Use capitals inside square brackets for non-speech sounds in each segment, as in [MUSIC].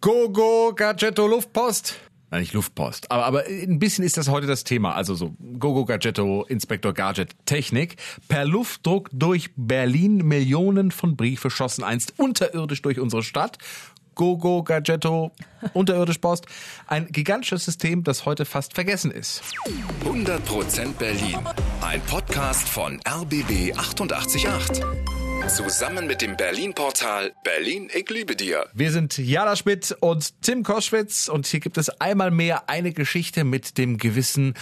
Go, go, Gadgetto Luftpost. Nein, nicht Luftpost. Aber, aber ein bisschen ist das heute das Thema. Also so Gogo Gadgetto, Inspektor Gadget, Technik. Per Luftdruck durch Berlin Millionen von Briefe schossen einst unterirdisch durch unsere Stadt. Gogo Gadgetto, [LAUGHS] unterirdisch Post. Ein gigantisches System, das heute fast vergessen ist. 100% Berlin. Ein Podcast von RBB 888. Zusammen mit dem Berlin-Portal Berlin, ich liebe dir. Wir sind Jana Schmidt und Tim Koschwitz und hier gibt es einmal mehr eine Geschichte mit dem gewissen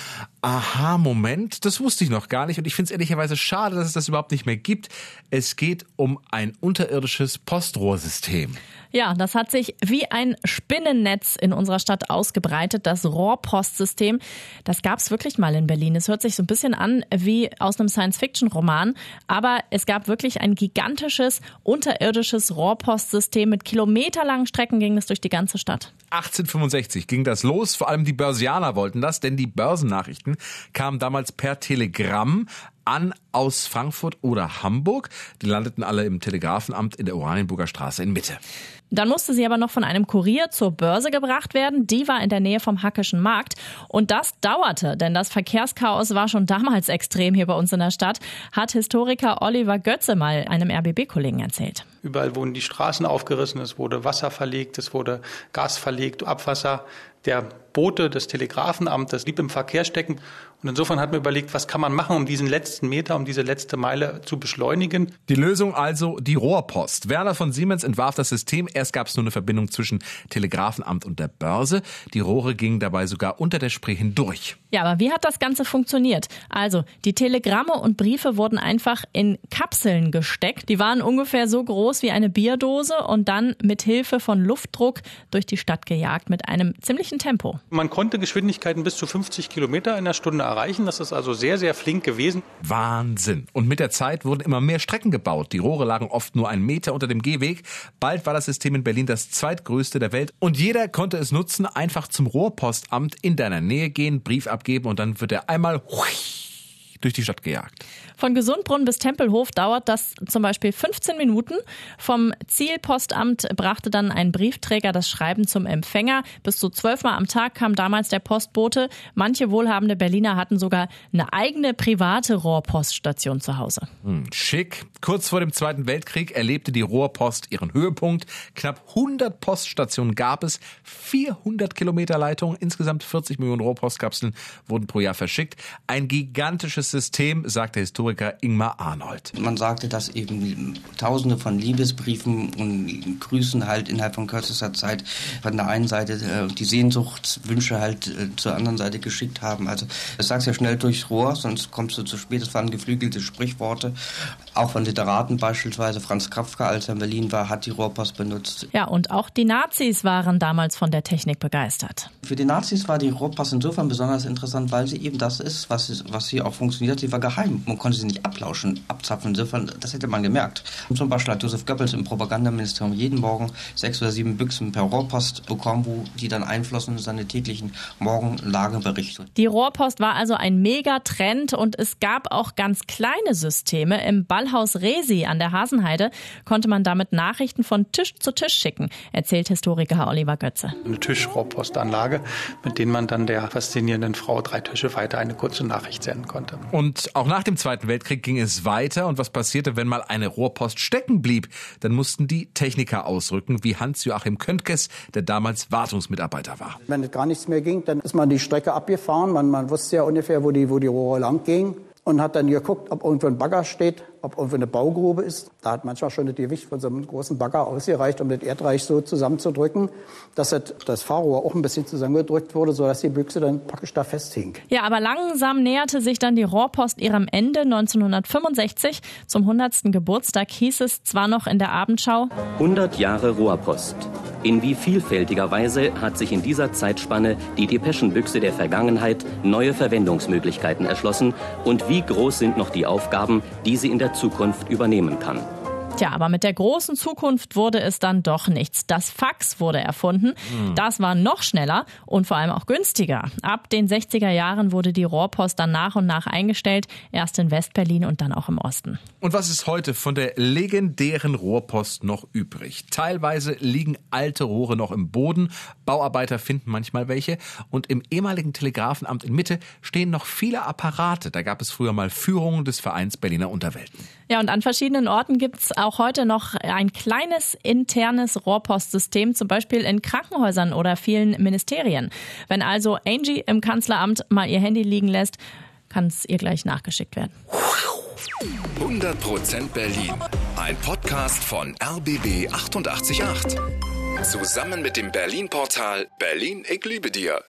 Aha-Moment. Das wusste ich noch gar nicht und ich finde es ehrlicherweise schade, dass es das überhaupt nicht mehr gibt. Es geht um ein unterirdisches Postrohrsystem. Ja, das hat sich wie ein Spinnennetz in unserer Stadt ausgebreitet, das Rohrpostsystem. Das gab es wirklich mal in Berlin. Es hört sich so ein bisschen an wie aus einem Science-Fiction-Roman, aber es gab wirklich ein gigantisches unterirdisches Rohrpostsystem. Mit kilometerlangen Strecken ging es durch die ganze Stadt. 1865 ging das los. Vor allem die Börsianer wollten das, denn die Börsennachrichten kamen damals per Telegramm an aus Frankfurt oder Hamburg. Die landeten alle im Telegrafenamt in der Oranienburger Straße in Mitte. Dann musste sie aber noch von einem Kurier zur Börse gebracht werden. Die war in der Nähe vom Hackischen Markt. Und das dauerte, denn das Verkehrschaos war schon damals extrem hier bei uns in der Stadt, hat Historiker Oliver Götze mal einem RBB-Kollegen erzählt. Überall wurden die Straßen aufgerissen, es wurde Wasser verlegt, es wurde Gas verlegt, Abwasser. Der Bote des Telegrafenamtes blieb im Verkehr stecken. Und insofern hat man überlegt, was kann man machen, um diesen letzten Meter, um diese letzte Meile zu beschleunigen. Die Lösung also die Rohrpost. Werner von Siemens entwarf das System. Erst gab es nur eine Verbindung zwischen Telegrafenamt und der Börse. Die Rohre gingen dabei sogar unter der Spree hindurch. Ja, aber wie hat das Ganze funktioniert? Also, die Telegramme und Briefe wurden einfach in Kapseln gesteckt. Die waren ungefähr so groß wie eine Bierdose und dann mit Hilfe von Luftdruck durch die Stadt gejagt mit einem ziemlichen Tempo. Man konnte Geschwindigkeiten bis zu 50 Kilometer in der Stunde erreichen. Das ist also sehr, sehr flink gewesen. Wahnsinn. Und mit der Zeit wurden immer mehr Strecken gebaut. Die Rohre lagen oft nur einen Meter unter dem Gehweg. Bald war das System in Berlin das zweitgrößte der Welt. Und jeder konnte es nutzen, einfach zum Rohrpostamt in deiner Nähe gehen, Brief abgeben und dann wird er einmal durch die Stadt gejagt. Von Gesundbrunn bis Tempelhof dauert das zum Beispiel 15 Minuten. Vom Zielpostamt brachte dann ein Briefträger das Schreiben zum Empfänger. Bis zu zwölfmal am Tag kam damals der Postbote. Manche wohlhabende Berliner hatten sogar eine eigene private Rohrpoststation zu Hause. Hm, schick. Kurz vor dem Zweiten Weltkrieg erlebte die Rohrpost ihren Höhepunkt. Knapp 100 Poststationen gab es, 400 Kilometer Leitungen, insgesamt 40 Millionen Rohrpostkapseln wurden pro Jahr verschickt. Ein gigantisches System, sagt der Historiker Ingmar Arnold. Man sagte, dass eben Tausende von Liebesbriefen und Grüßen halt innerhalb von kürzester Zeit von der einen Seite äh, die Sehnsuchtswünsche halt äh, zur anderen Seite geschickt haben. Also das sagst ja schnell durchs Rohr, sonst kommst du zu spät. Das waren geflügelte Sprichworte. Auch von Literaten beispielsweise. Franz Kafka, als er in Berlin war, hat die Rohrpost benutzt. Ja, und auch die Nazis waren damals von der Technik begeistert. Für die Nazis war die Rohrpost insofern besonders interessant, weil sie eben das ist, was, was hier auch funktioniert. Sie war geheim. Man konnte sie nicht ablauschen, abzapfen. Insofern, das hätte man gemerkt. Und zum Beispiel hat Josef Goebbels im Propagandaministerium jeden Morgen sechs oder sieben Büchsen per Rohrpost bekommen, wo die dann einflossen in seine täglichen Morgenlageberichte. Die Rohrpost war also ein Megatrend und es gab auch ganz kleine Systeme. Im Ballhaus Resi an der Hasenheide konnte man damit Nachrichten von Tisch zu Tisch schicken, erzählt Historiker Oliver Götze. Eine Tischrohrpostanlage, mit denen man dann der faszinierenden Frau drei Tische weiter eine kurze Nachricht senden konnte. Und auch nach dem Zweiten Weltkrieg ging es weiter. Und was passierte, wenn mal eine Rohrpost stecken blieb? Dann mussten die Techniker ausrücken, wie Hans-Joachim Köntges, der damals Wartungsmitarbeiter war. Wenn es gar nichts mehr ging, dann ist man die Strecke abgefahren. Man, man wusste ja ungefähr, wo die, wo die Rohre lang gingen und hat dann geguckt, ob irgendwo ein Bagger steht, ob irgendwo eine Baugrube ist. Da hat manchmal schon das Gewicht von so einem großen Bagger ausgereicht, um das Erdreich so zusammenzudrücken, dass das Fahrrohr auch ein bisschen zusammengedrückt wurde, sodass die Büchse dann praktisch da festhing. Ja, aber langsam näherte sich dann die Rohrpost ihrem Ende. 1965 zum 100. Geburtstag hieß es zwar noch in der Abendschau 100 Jahre Rohrpost. In wie vielfältiger Weise hat sich in dieser Zeitspanne die Depeschenbüchse der Vergangenheit neue Verwendungsmöglichkeiten erschlossen und wie groß sind noch die Aufgaben, die sie in der Zukunft übernehmen kann. Tja, aber mit der großen Zukunft wurde es dann doch nichts. Das Fax wurde erfunden. Das war noch schneller und vor allem auch günstiger. Ab den 60er Jahren wurde die Rohrpost dann nach und nach eingestellt, erst in Westberlin und dann auch im Osten. Und was ist heute von der legendären Rohrpost noch übrig? Teilweise liegen alte Rohre noch im Boden, Bauarbeiter finden manchmal welche und im ehemaligen Telegrafenamt in Mitte stehen noch viele Apparate. Da gab es früher mal Führungen des Vereins Berliner Unterwelten. Ja, und an verschiedenen Orten gibt's auch heute noch ein kleines internes Rohrpostsystem, zum Beispiel in Krankenhäusern oder vielen Ministerien. Wenn also Angie im Kanzleramt mal ihr Handy liegen lässt, kann es ihr gleich nachgeschickt werden. 100% Berlin. Ein Podcast von RBB 888. Zusammen mit dem Berlin-Portal Berlin, ich liebe dir.